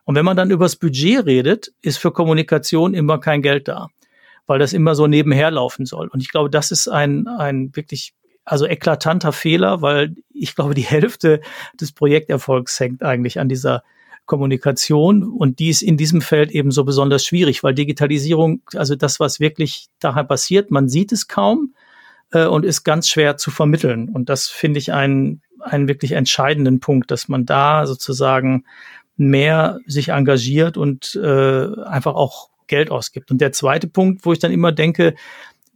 Und wenn man dann übers Budget redet, ist für Kommunikation immer kein Geld da, weil das immer so nebenher laufen soll. Und ich glaube, das ist ein, ein wirklich also eklatanter Fehler, weil ich glaube, die Hälfte des Projekterfolgs hängt eigentlich an dieser Kommunikation und die ist in diesem Feld eben so besonders schwierig, weil Digitalisierung, also das, was wirklich daher passiert, man sieht es kaum äh, und ist ganz schwer zu vermitteln. Und das finde ich einen, einen wirklich entscheidenden Punkt, dass man da sozusagen mehr sich engagiert und äh, einfach auch Geld ausgibt. Und der zweite Punkt, wo ich dann immer denke,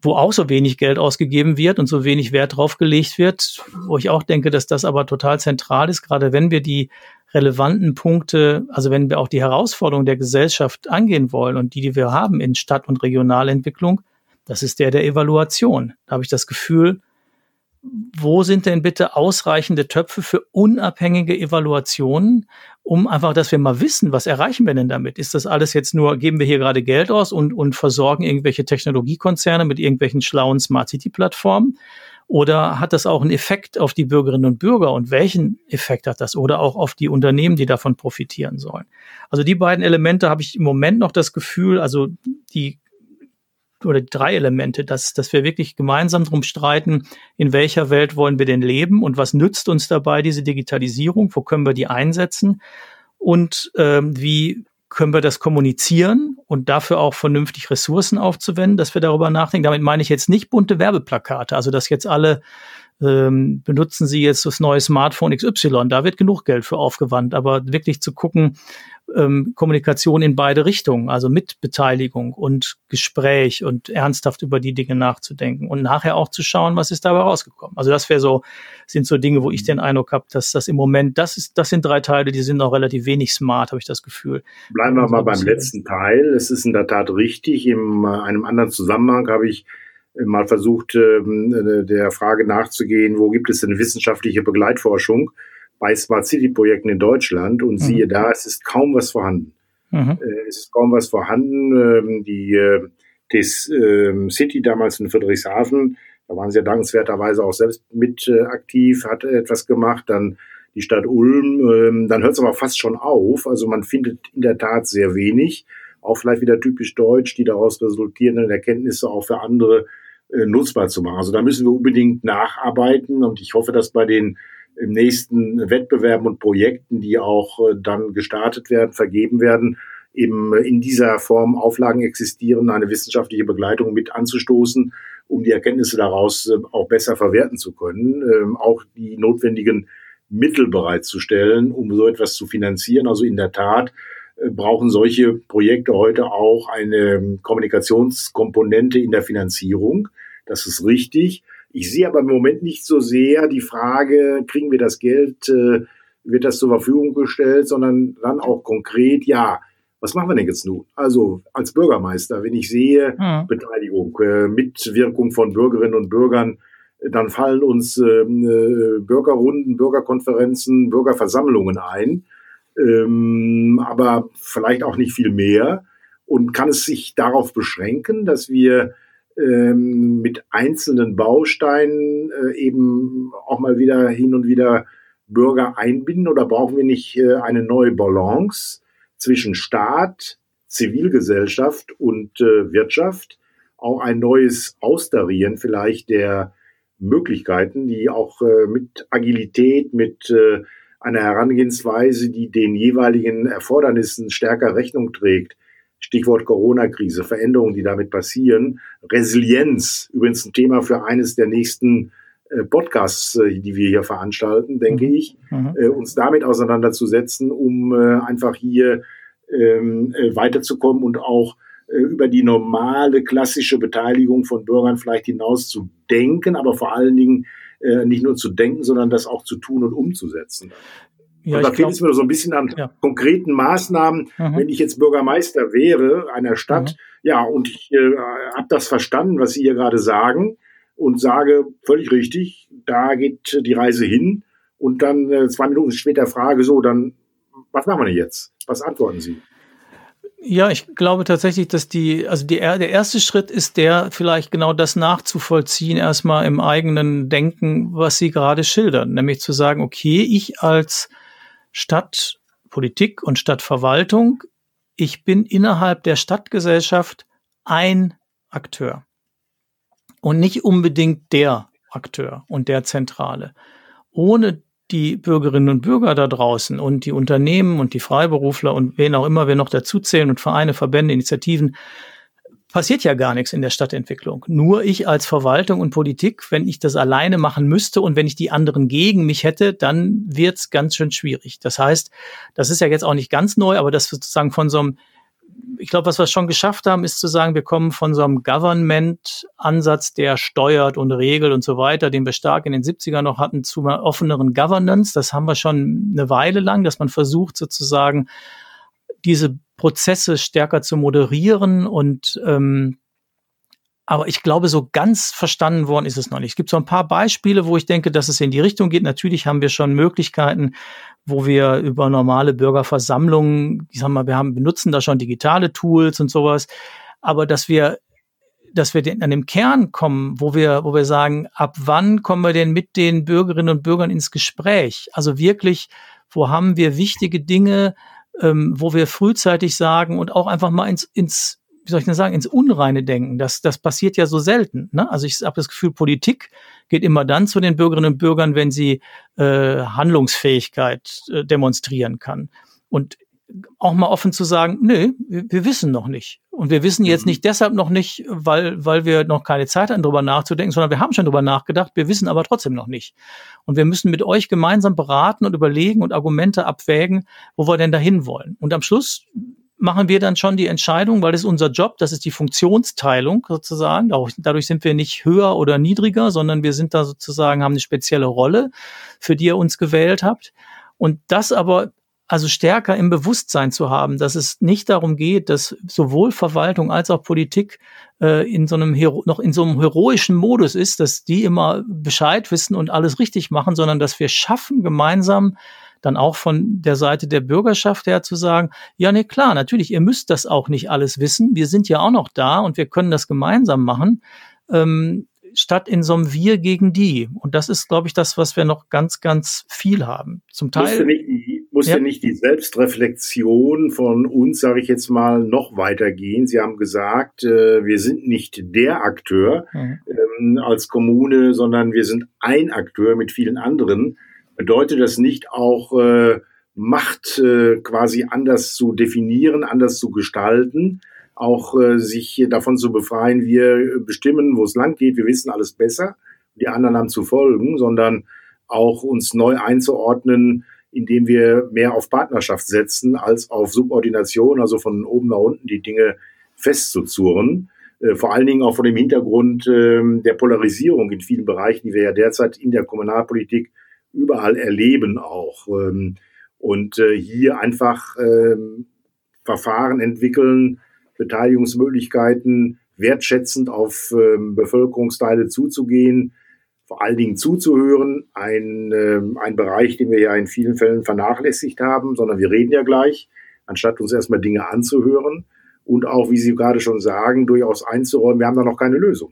wo auch so wenig Geld ausgegeben wird und so wenig Wert drauf gelegt wird, wo ich auch denke, dass das aber total zentral ist, gerade wenn wir die relevanten Punkte, also wenn wir auch die Herausforderungen der Gesellschaft angehen wollen und die, die wir haben in Stadt- und Regionalentwicklung, das ist der der Evaluation. Da habe ich das Gefühl, wo sind denn bitte ausreichende Töpfe für unabhängige Evaluationen, um einfach, dass wir mal wissen, was erreichen wir denn damit? Ist das alles jetzt nur, geben wir hier gerade Geld aus und, und versorgen irgendwelche Technologiekonzerne mit irgendwelchen schlauen Smart City Plattformen? Oder hat das auch einen Effekt auf die Bürgerinnen und Bürger? Und welchen Effekt hat das? Oder auch auf die Unternehmen, die davon profitieren sollen? Also die beiden Elemente habe ich im Moment noch das Gefühl, also die oder drei Elemente, dass, dass wir wirklich gemeinsam drum streiten, in welcher Welt wollen wir denn leben und was nützt uns dabei diese Digitalisierung, wo können wir die einsetzen und ähm, wie können wir das kommunizieren und dafür auch vernünftig Ressourcen aufzuwenden, dass wir darüber nachdenken. Damit meine ich jetzt nicht bunte Werbeplakate, also dass jetzt alle ähm, benutzen Sie jetzt das neue Smartphone XY, da wird genug Geld für aufgewandt, aber wirklich zu gucken, ähm, Kommunikation in beide Richtungen, also mit Beteiligung und Gespräch und ernsthaft über die Dinge nachzudenken und nachher auch zu schauen, was ist dabei rausgekommen. Also das wäre so, sind so Dinge, wo ich den Eindruck habe, dass das im Moment, das ist, das sind drei Teile, die sind noch relativ wenig smart, habe ich das Gefühl. Bleiben wir mal beim letzten Teil. Es ist in der Tat richtig. In äh, einem anderen Zusammenhang habe ich mal versucht, ähm, äh, der Frage nachzugehen, wo gibt es denn wissenschaftliche Begleitforschung? bei Smart City Projekten in Deutschland und mhm. siehe da, es ist kaum was vorhanden. Mhm. Äh, es ist kaum was vorhanden. Ähm, die äh, das ähm, City damals in Friedrichshafen, da waren sie ja dankenswerterweise auch selbst mit aktiv, hat etwas gemacht, dann die Stadt Ulm, dann hört es aber fast schon auf. Also man findet in der Tat sehr wenig, auch vielleicht wieder typisch deutsch, die daraus resultierenden Erkenntnisse auch für andere nutzbar zu machen. Also da müssen wir unbedingt nacharbeiten und ich hoffe, dass bei den im nächsten Wettbewerben und Projekten, die auch äh, dann gestartet werden, vergeben werden, eben in dieser Form Auflagen existieren, eine wissenschaftliche Begleitung mit anzustoßen, um die Erkenntnisse daraus äh, auch besser verwerten zu können, ähm, auch die notwendigen Mittel bereitzustellen, um so etwas zu finanzieren. Also in der Tat äh, brauchen solche Projekte heute auch eine Kommunikationskomponente in der Finanzierung. Das ist richtig. Ich sehe aber im Moment nicht so sehr die Frage, kriegen wir das Geld, äh, wird das zur Verfügung gestellt, sondern dann auch konkret, ja, was machen wir denn jetzt nun? Also als Bürgermeister, wenn ich sehe, mhm. Beteiligung, äh, Mitwirkung von Bürgerinnen und Bürgern, dann fallen uns ähm, äh, Bürgerrunden, Bürgerkonferenzen, Bürgerversammlungen ein, ähm, aber vielleicht auch nicht viel mehr. Und kann es sich darauf beschränken, dass wir ähm, mit einzelnen Bausteinen äh, eben auch mal wieder hin und wieder Bürger einbinden oder brauchen wir nicht äh, eine neue Balance zwischen Staat, Zivilgesellschaft und äh, Wirtschaft? Auch ein neues Austarieren vielleicht der Möglichkeiten, die auch äh, mit Agilität, mit äh, einer Herangehensweise, die den jeweiligen Erfordernissen stärker Rechnung trägt. Stichwort Corona-Krise, Veränderungen, die damit passieren. Resilienz, übrigens ein Thema für eines der nächsten äh, Podcasts, äh, die wir hier veranstalten, denke mhm. ich, mhm. Äh, uns damit auseinanderzusetzen, um einfach hier ähm, äh, weiterzukommen und auch über die normale klassische Beteiligung von Bürgern vielleicht hinaus zu denken, aber vor allen Dingen nicht nur zu denken, sondern das auch zu tun und umzusetzen. Ja, und da fehlt es mir so ein bisschen an ja. konkreten Maßnahmen. Mhm. Wenn ich jetzt Bürgermeister wäre einer Stadt, mhm. ja, und ich äh, habe das verstanden, was Sie hier gerade sagen, und sage völlig richtig, da geht die Reise hin. Und dann äh, zwei Minuten später frage so, dann was machen wir denn jetzt? Was antworten Sie? Ja, ich glaube tatsächlich, dass die, also die, der erste Schritt ist der, vielleicht genau das nachzuvollziehen, erstmal im eigenen Denken, was Sie gerade schildern, nämlich zu sagen, okay, ich als Stadtpolitik und Stadtverwaltung, ich bin innerhalb der Stadtgesellschaft ein Akteur und nicht unbedingt der Akteur und der Zentrale. Ohne die Bürgerinnen und Bürger da draußen und die Unternehmen und die Freiberufler und wen auch immer wir noch dazuzählen und Vereine, Verbände, Initiativen, passiert ja gar nichts in der Stadtentwicklung. Nur ich als Verwaltung und Politik, wenn ich das alleine machen müsste und wenn ich die anderen gegen mich hätte, dann wird's ganz schön schwierig. Das heißt, das ist ja jetzt auch nicht ganz neu, aber das sozusagen von so einem ich glaube, was wir schon geschafft haben, ist zu sagen, wir kommen von so einem Government-Ansatz, der steuert und regelt und so weiter, den wir stark in den 70er noch hatten, zu einer offeneren Governance. Das haben wir schon eine Weile lang, dass man versucht sozusagen diese Prozesse stärker zu moderieren und ähm, aber ich glaube, so ganz verstanden worden ist es noch nicht. Es gibt so ein paar Beispiele, wo ich denke, dass es in die Richtung geht. Natürlich haben wir schon Möglichkeiten, wo wir über normale Bürgerversammlungen, ich sag mal, wir haben, benutzen da schon digitale Tools und sowas, aber dass wir dass wir an dem Kern kommen, wo wir, wo wir sagen, ab wann kommen wir denn mit den Bürgerinnen und Bürgern ins Gespräch? Also wirklich, wo haben wir wichtige Dinge, ähm, wo wir frühzeitig sagen und auch einfach mal ins, ins wie soll ich denn sagen, ins Unreine denken. Das, das passiert ja so selten. Ne? Also ich habe das Gefühl, Politik geht immer dann zu den Bürgerinnen und Bürgern, wenn sie äh, Handlungsfähigkeit äh, demonstrieren kann. Und auch mal offen zu sagen, nö, wir, wir wissen noch nicht. Und wir wissen jetzt mhm. nicht deshalb noch nicht, weil, weil wir noch keine Zeit haben, darüber nachzudenken, sondern wir haben schon darüber nachgedacht, wir wissen aber trotzdem noch nicht. Und wir müssen mit euch gemeinsam beraten und überlegen und Argumente abwägen, wo wir denn dahin wollen. Und am Schluss machen wir dann schon die Entscheidung, weil das ist unser Job, das ist die Funktionsteilung sozusagen. Dadurch sind wir nicht höher oder niedriger, sondern wir sind da sozusagen, haben eine spezielle Rolle, für die ihr uns gewählt habt. Und das aber also stärker im Bewusstsein zu haben, dass es nicht darum geht, dass sowohl Verwaltung als auch Politik äh, in so einem Hero noch in so einem heroischen Modus ist, dass die immer Bescheid wissen und alles richtig machen, sondern dass wir schaffen gemeinsam dann auch von der Seite der Bürgerschaft her zu sagen, ja, nee, klar, natürlich, ihr müsst das auch nicht alles wissen. Wir sind ja auch noch da und wir können das gemeinsam machen. Ähm, statt in so einem Wir gegen die. Und das ist, glaube ich, das, was wir noch ganz, ganz viel haben. Zum Teil. Musste nicht musste ja. nicht die Selbstreflexion von uns, sage ich jetzt mal, noch weitergehen? Sie haben gesagt, äh, wir sind nicht der Akteur mhm. ähm, als Kommune, sondern wir sind ein Akteur mit vielen anderen bedeutet das nicht auch äh, Macht äh, quasi anders zu definieren, anders zu gestalten, auch äh, sich davon zu befreien, wir bestimmen, wo es lang geht, wir wissen alles besser, die anderen haben zu folgen, sondern auch uns neu einzuordnen, indem wir mehr auf Partnerschaft setzen als auf Subordination, also von oben nach unten die Dinge festzuzurren. Äh, vor allen Dingen auch vor dem Hintergrund äh, der Polarisierung in vielen Bereichen, die wir ja derzeit in der Kommunalpolitik überall erleben auch. Ähm, und äh, hier einfach ähm, Verfahren entwickeln, Beteiligungsmöglichkeiten wertschätzend auf ähm, Bevölkerungsteile zuzugehen, vor allen Dingen zuzuhören, ein, äh, ein Bereich, den wir ja in vielen Fällen vernachlässigt haben, sondern wir reden ja gleich, anstatt uns erstmal Dinge anzuhören und auch, wie Sie gerade schon sagen, durchaus einzuräumen, wir haben da noch keine Lösung.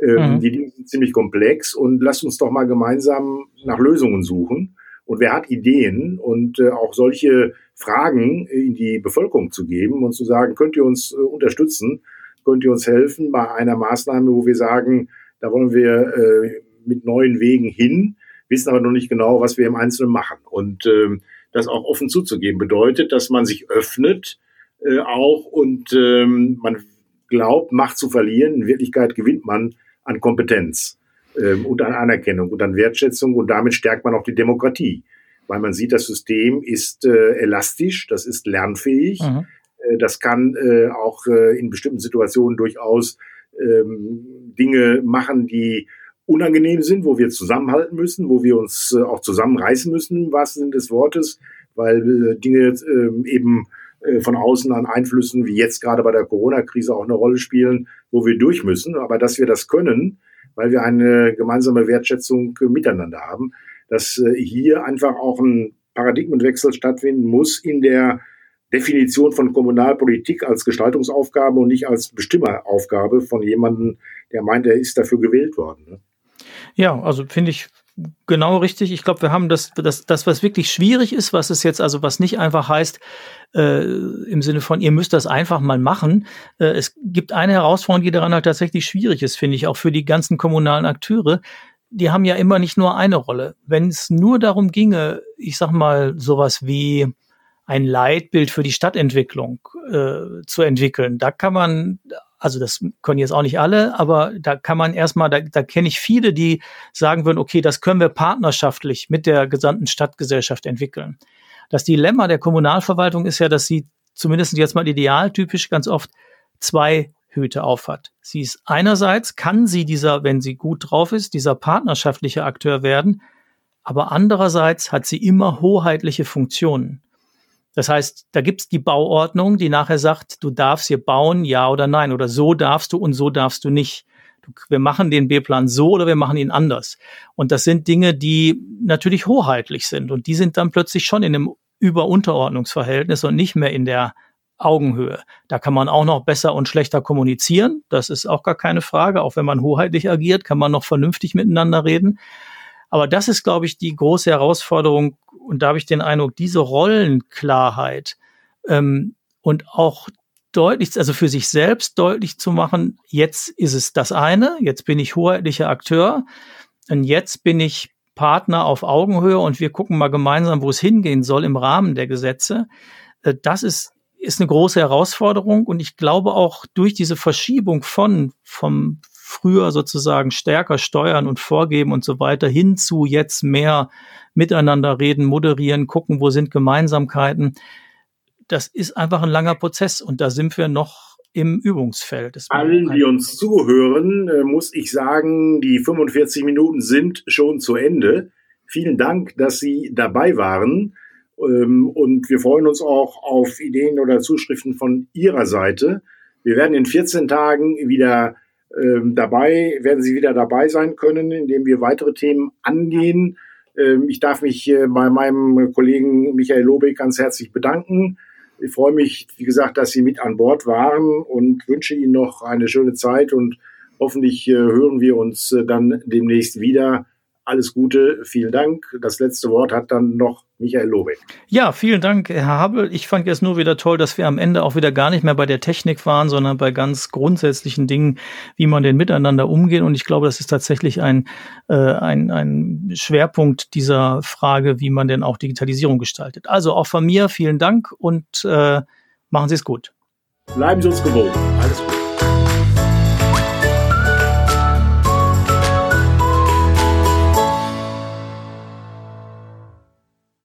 Ähm, mhm. Die Dinge sind ziemlich komplex und lasst uns doch mal gemeinsam nach Lösungen suchen. Und wer hat Ideen und äh, auch solche Fragen in die Bevölkerung zu geben und zu sagen, könnt ihr uns äh, unterstützen, könnt ihr uns helfen bei einer Maßnahme, wo wir sagen, da wollen wir äh, mit neuen Wegen hin, wissen aber noch nicht genau, was wir im Einzelnen machen. Und ähm, das auch offen zuzugeben bedeutet, dass man sich öffnet äh, auch und ähm, man glaubt, Macht zu verlieren. In Wirklichkeit gewinnt man an Kompetenz ähm, und an Anerkennung und an Wertschätzung und damit stärkt man auch die Demokratie, weil man sieht, das System ist äh, elastisch, das ist lernfähig, mhm. äh, das kann äh, auch äh, in bestimmten Situationen durchaus ähm, Dinge machen, die unangenehm sind, wo wir zusammenhalten müssen, wo wir uns äh, auch zusammenreißen müssen, im wahrsten Sinne des Wortes, weil äh, Dinge äh, eben äh, von außen an Einflüssen, wie jetzt gerade bei der Corona-Krise auch eine Rolle spielen, wo wir durch müssen. Aber dass wir das können, weil wir eine gemeinsame Wertschätzung miteinander haben, dass äh, hier einfach auch ein Paradigmenwechsel stattfinden muss in der Definition von Kommunalpolitik als Gestaltungsaufgabe und nicht als Bestimmeraufgabe von jemandem, der meint, er ist dafür gewählt worden. Ja, also finde ich genau richtig. Ich glaube, wir haben das, das, das, was wirklich schwierig ist, was es jetzt, also was nicht einfach heißt, äh, im Sinne von, ihr müsst das einfach mal machen. Äh, es gibt eine Herausforderung, die daran halt tatsächlich schwierig ist, finde ich, auch für die ganzen kommunalen Akteure. Die haben ja immer nicht nur eine Rolle. Wenn es nur darum ginge, ich sag mal, sowas wie ein Leitbild für die Stadtentwicklung äh, zu entwickeln, da kann man also das können jetzt auch nicht alle, aber da kann man erstmal, da, da kenne ich viele, die sagen würden, okay, das können wir partnerschaftlich mit der gesamten Stadtgesellschaft entwickeln. Das Dilemma der Kommunalverwaltung ist ja, dass sie zumindest jetzt mal idealtypisch ganz oft zwei Hüte aufhat. Sie ist einerseits, kann sie dieser, wenn sie gut drauf ist, dieser partnerschaftliche Akteur werden, aber andererseits hat sie immer hoheitliche Funktionen. Das heißt, da gibt's die Bauordnung, die nachher sagt, du darfst hier bauen, ja oder nein, oder so darfst du und so darfst du nicht. wir machen den B-Plan so oder wir machen ihn anders. Und das sind Dinge, die natürlich hoheitlich sind und die sind dann plötzlich schon in einem Über-Unterordnungsverhältnis und nicht mehr in der Augenhöhe. Da kann man auch noch besser und schlechter kommunizieren. Das ist auch gar keine Frage. Auch wenn man hoheitlich agiert, kann man noch vernünftig miteinander reden. Aber das ist, glaube ich, die große Herausforderung. Und da habe ich den Eindruck, diese Rollenklarheit ähm, und auch deutlich, also für sich selbst deutlich zu machen, jetzt ist es das eine, jetzt bin ich hoheitlicher Akteur und jetzt bin ich Partner auf Augenhöhe und wir gucken mal gemeinsam, wo es hingehen soll im Rahmen der Gesetze. Äh, das ist, ist eine große Herausforderung und ich glaube auch durch diese Verschiebung von, vom früher sozusagen stärker steuern und vorgeben und so weiter hin zu jetzt mehr miteinander reden, moderieren, gucken, wo sind Gemeinsamkeiten. Das ist einfach ein langer Prozess und da sind wir noch im Übungsfeld. Allen, die uns zuhören, äh, muss ich sagen, die 45 Minuten sind schon zu Ende. Vielen Dank, dass Sie dabei waren. Ähm, und wir freuen uns auch auf Ideen oder Zuschriften von Ihrer Seite. Wir werden in 14 Tagen wieder ähm, dabei werden Sie wieder dabei sein können, indem wir weitere Themen angehen. Ähm, ich darf mich äh, bei meinem Kollegen Michael Lobeck ganz herzlich bedanken. Ich freue mich, wie gesagt, dass Sie mit an Bord waren und wünsche Ihnen noch eine schöne Zeit und hoffentlich äh, hören wir uns äh, dann demnächst wieder alles Gute, vielen Dank. Das letzte Wort hat dann noch Michael Lobeck. Ja, vielen Dank, Herr Habel. Ich fand jetzt nur wieder toll, dass wir am Ende auch wieder gar nicht mehr bei der Technik waren, sondern bei ganz grundsätzlichen Dingen, wie man denn miteinander umgeht. Und ich glaube, das ist tatsächlich ein, äh, ein, ein Schwerpunkt dieser Frage, wie man denn auch Digitalisierung gestaltet. Also auch von mir vielen Dank und äh, machen Sie es gut. Bleiben Sie uns gewogen. Alles gut.